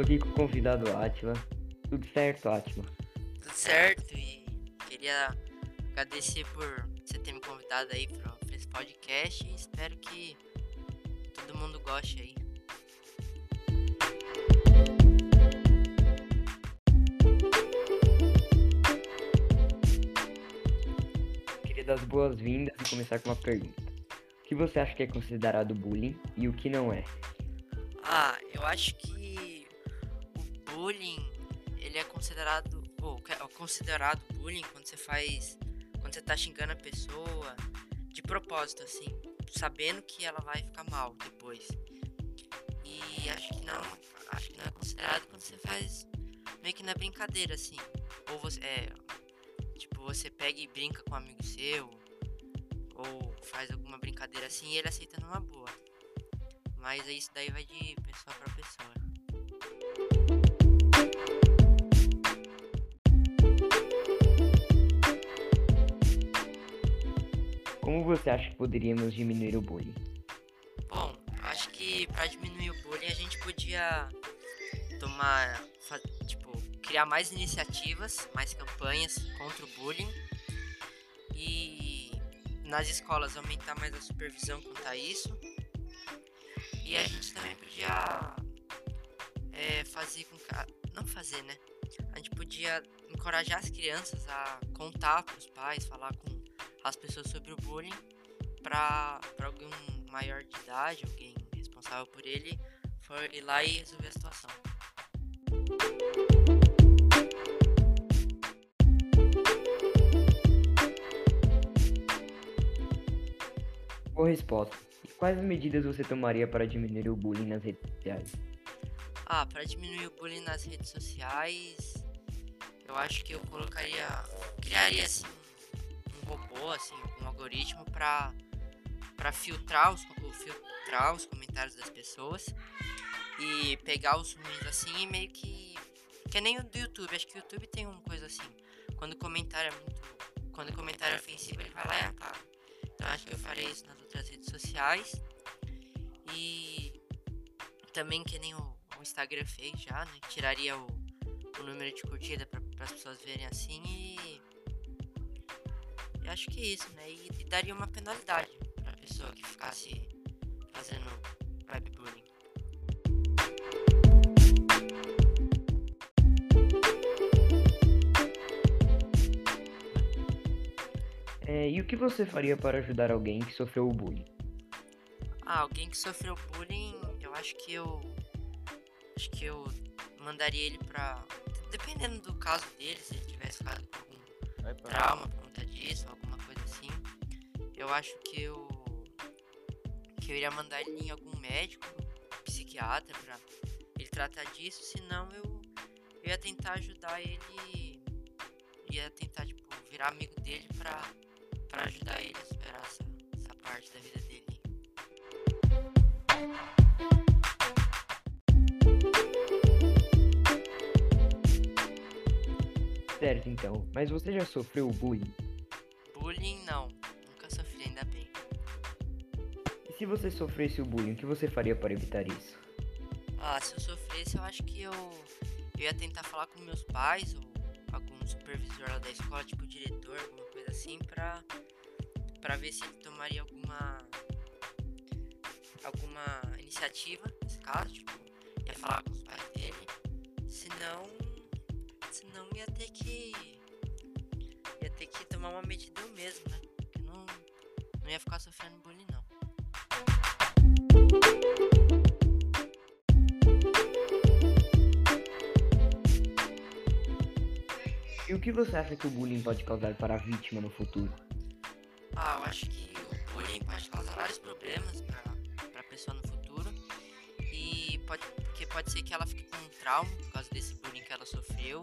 Tô aqui com o convidado Atila. Tudo certo, Atila? Tudo certo e queria agradecer por você ter me convidado aí para esse podcast e espero que todo mundo goste aí. Queria dar as boas-vindas e começar com uma pergunta. O que você acha que é considerado bullying e o que não é? Ah, eu acho que bullying ele é considerado ou é considerado bullying quando você faz quando você tá xingando a pessoa de propósito assim, sabendo que ela vai ficar mal depois. E acho que não, acho que não é considerado quando você faz meio que na brincadeira assim. Ou você é tipo, você pega e brinca com um amigo seu ou faz alguma brincadeira assim e ele aceita numa boa. Mas isso daí vai de pessoa para pessoa. Como você acha que poderíamos diminuir o bullying? Bom, acho que para diminuir o bullying a gente podia tomar, tipo, criar mais iniciativas, mais campanhas contra o bullying e nas escolas aumentar mais a supervisão quanto a isso. E a gente também podia é, fazer com que, não fazer, né? A gente podia encorajar as crianças a contar para os pais, falar com as pessoas sobre o bullying para algum maior de idade, alguém responsável por ele, for ir lá e resolver a situação. Boa resposta. E quais medidas você tomaria para diminuir o bullying nas redes sociais? Ah, para diminuir o bullying nas redes sociais, eu acho que eu colocaria, criaria assim robô, assim, um algoritmo para para filtrar os filtrar os comentários das pessoas e pegar os ruins assim e meio que que nem o do YouTube, acho que o YouTube tem uma coisa assim, quando o comentário é muito quando o comentário é ofensivo, ele vai lá e apaga. Então acho que eu farei isso nas outras redes sociais. E também que nem o, o Instagram fez já, né? Tiraria o, o número de curtida para as pessoas verem assim e eu acho que é isso, né? E, e daria uma penalidade pra pessoa que ficasse fazendo webbullying. É, e o que você faria para ajudar alguém que sofreu o bullying? Ah, alguém que sofreu bullying, eu acho que eu. Acho que eu mandaria ele pra. Dependendo do caso dele, se ele tivesse com algum trauma por conta disso, alguma coisa assim. Eu acho que eu. Que eu iria mandar ele em algum médico, psiquiatra, pra ele tratar disso, senão eu, eu ia tentar ajudar ele. Ia tentar, tipo, virar amigo dele pra, pra ajudar ele a superar essa, essa parte da vida dele. Certo, então. Mas você já sofreu bullying? Bullying não, nunca sofri, ainda bem. E se você sofresse o bullying, o que você faria para evitar isso? Ah, se eu sofresse, eu acho que eu, eu ia tentar falar com meus pais ou algum supervisor lá da escola, tipo diretor, alguma coisa assim, pra, pra ver se ele tomaria alguma alguma iniciativa nesse caso, tipo, ia falar com os pais dele. Senão, senão ia que tomar uma medida eu mesmo, né? Porque não, não ia ficar sofrendo bullying não. E o que você acha que o bullying pode causar para a vítima no futuro? Ah, eu acho que o bullying pode causar vários problemas para a pessoa no futuro. E pode, porque pode ser que ela fique com um trauma por causa desse bullying que ela sofreu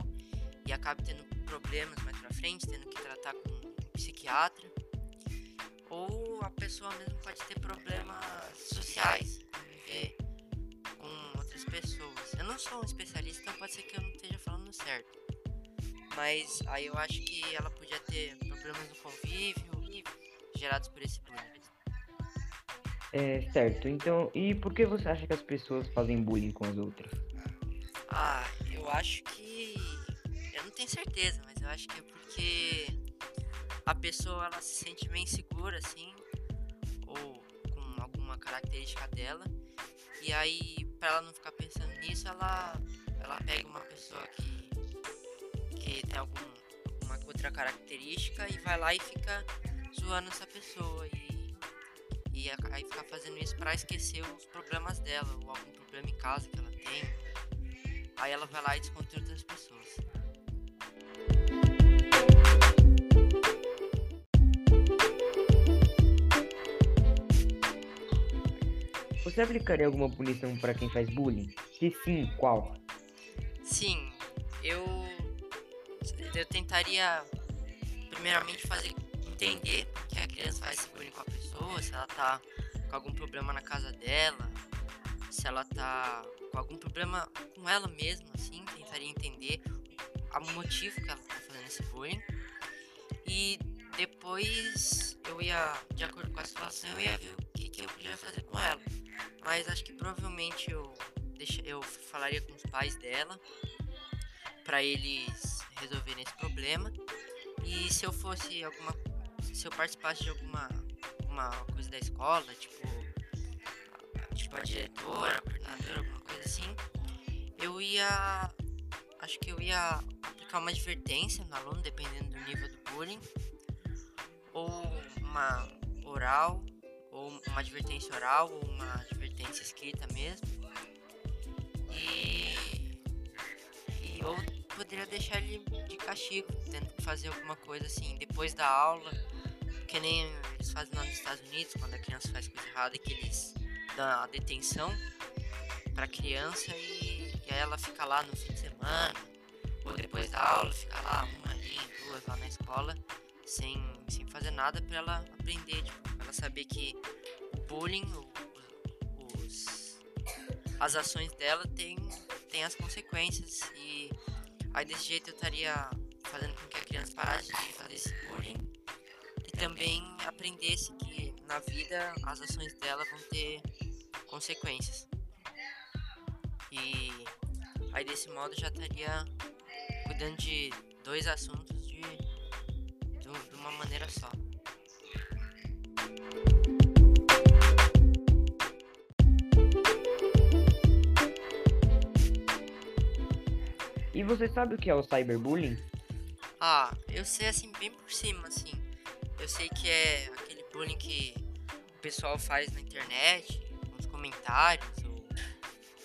e acabe tendo problemas mais pra frente, tendo que tratar com psiquiatra. Ou a pessoa mesmo pode ter problemas sociais, conviver com outras pessoas. Eu não sou um especialista, então pode ser que eu não esteja falando certo. Mas aí eu acho que ela podia ter problemas no convívio gerados por esse bullying. É, certo. Então, e por que você acha que as pessoas fazem bullying com as outras? Ah, eu acho que. Eu não tenho certeza, mas eu acho que é porque a pessoa ela se sente bem segura, assim, ou com alguma característica dela. E aí, pra ela não ficar pensando nisso, ela, ela pega uma pessoa que, que tem algum, alguma outra característica e vai lá e fica zoando essa pessoa. E, e aí fica fazendo isso pra esquecer os problemas dela, ou algum problema em casa que ela tem Aí ela vai lá e desconta outras pessoas. Você aplicaria alguma punição para quem faz bullying? Se sim, qual? Sim, eu eu tentaria primeiramente fazer entender que a criança faz esse bullying com a pessoa, se ela tá com algum problema na casa dela, se ela tá com algum problema com ela mesma, assim, tentaria entender o motivo que ela tá fazendo esse bullying. E depois eu ia, de acordo com a situação, eu ia ver o que, que eu podia fazer com ela. Mas acho que provavelmente eu, deixa, eu falaria com os pais dela para eles resolverem esse problema. E se eu fosse alguma. Se eu participasse de alguma uma coisa da escola, tipo. Tipo a diretora, a coordenadora, alguma coisa assim, eu ia. Acho que eu ia aplicar uma advertência no aluno, dependendo do nível do bullying. Ou uma oral, ou uma advertência oral, ou uma advertência escrita mesmo. E. E ou poderia deixar ele de castigo, tendo que fazer alguma coisa assim, depois da aula, que nem eles fazem lá nos Estados Unidos, quando a criança faz coisa errada, que eles dão a detenção pra criança e, e aí ela fica lá no fim de semana, ou depois da aula, fica lá uma ali, duas lá na escola, sem, sem fazer nada para ela aprender, tipo, pra ela saber que o bullying, o, os, as ações dela tem, tem as consequências e aí desse jeito eu estaria fazendo com que a criança parasse de fazer esse bullying e também aprendesse que na vida as ações dela vão ter consequências. E aí desse modo já estaria cuidando de dois assuntos de, de, uma maneira só. E você sabe o que é o cyberbullying? Ah, eu sei assim bem por cima, assim. Eu sei que é aquele bullying que o pessoal faz na internet, nos comentários,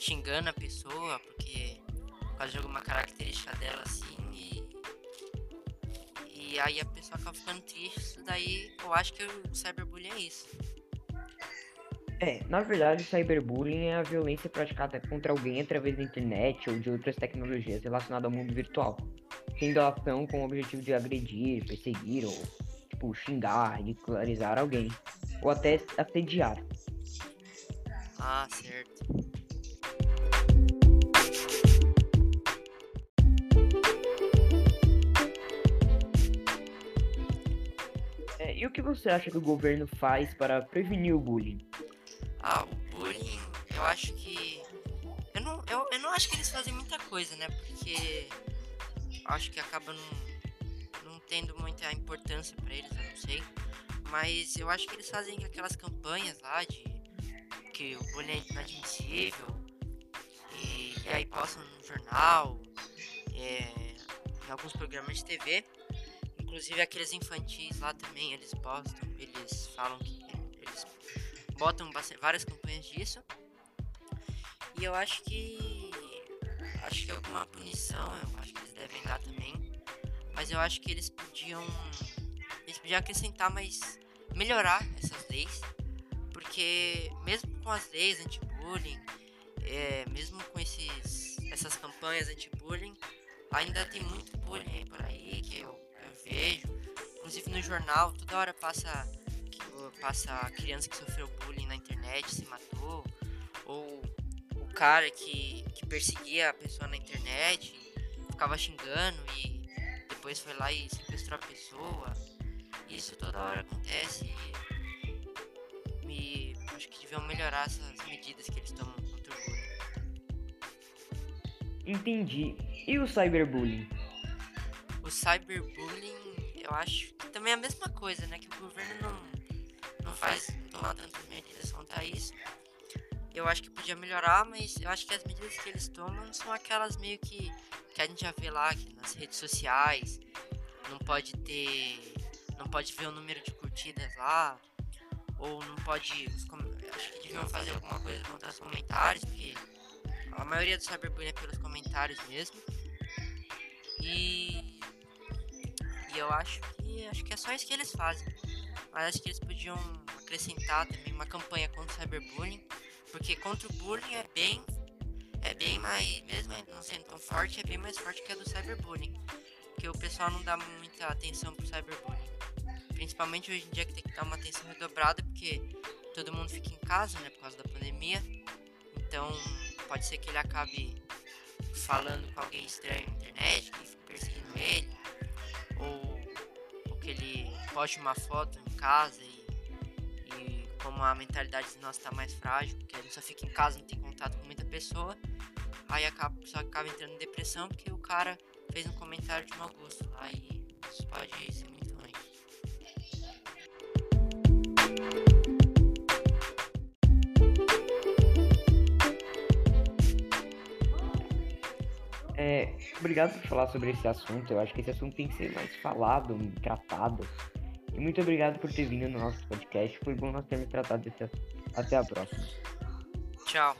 xingando a pessoa porque por causa de alguma característica dela assim e aí a pessoa acaba ficando triste, isso daí eu acho que o cyberbullying é isso. É, na verdade, o cyberbullying é a violência praticada contra alguém através da internet ou de outras tecnologias relacionadas ao mundo virtual, tendo a ação com o objetivo de agredir, perseguir ou, tipo, xingar, ridicularizar alguém, ou até assediar. Ah, certo. Que você acha que o governo faz para prevenir o bullying? Ah, o bullying, eu acho que. Eu não, eu, eu não acho que eles fazem muita coisa, né? Porque acho que acaba não, não tendo muita importância para eles, eu não sei. Mas eu acho que eles fazem aquelas campanhas lá de que o bullying é inadmissível. E, e aí postam no jornal, é, em alguns programas de TV. Inclusive aqueles infantis lá também, eles postam, eles falam que eles botam várias campanhas disso. E eu acho que acho que alguma punição, eu acho que eles devem dar também. Mas eu acho que eles podiam eles podiam acrescentar mais melhorar essas leis, porque mesmo com as leis anti-bullying, é, mesmo com esses essas campanhas anti-bullying, ainda tem muito bullying jornal, toda hora passa, passa a criança que sofreu bullying na internet, se matou. Ou o cara que, que perseguia a pessoa na internet, ficava xingando e depois foi lá e sequestrou a pessoa. Isso toda hora acontece. E acho que deviam melhorar essas medidas que eles tomam contra o bullying. Entendi. E o cyberbullying? O cyberbullying, eu acho também é a mesma coisa, né? Que o governo não, não faz tomar tantas medidas quanto a isso. Eu acho que podia melhorar, mas eu acho que as medidas que eles tomam são aquelas meio que, que a gente já vê lá nas redes sociais. Não pode ter. Não pode ver o número de curtidas lá. Ou não pode. Acho que deviam fazer alguma coisa contra os comentários, porque a maioria do cyberbullying é pelos comentários mesmo. E, e eu acho que acho que é só isso que eles fazem. Mas acho que eles podiam acrescentar também uma campanha contra o cyberbullying, porque contra o bullying é bem é bem mais, mesmo não sendo tão forte, é bem mais forte que a do cyberbullying. Porque o pessoal não dá muita atenção pro cyberbullying. Principalmente hoje em dia que tem que dar uma atenção redobrada, porque todo mundo fica em casa, né, por causa da pandemia. Então, pode ser que ele acabe falando com alguém estranho na internet, poste uma foto em casa e, e como a mentalidade de nós está mais frágil, porque ele só fica em casa, não tem contato com muita pessoa, aí acaba, só acaba entrando em depressão porque o cara fez um comentário de mau gosto. Aí isso pode ser muito ruim. É, obrigado por falar sobre esse assunto. Eu acho que esse assunto tem que ser mais falado, tratado. E muito obrigado por ter vindo no nosso podcast. Foi bom nós termos tratado desse assunto. Até a próxima. Tchau.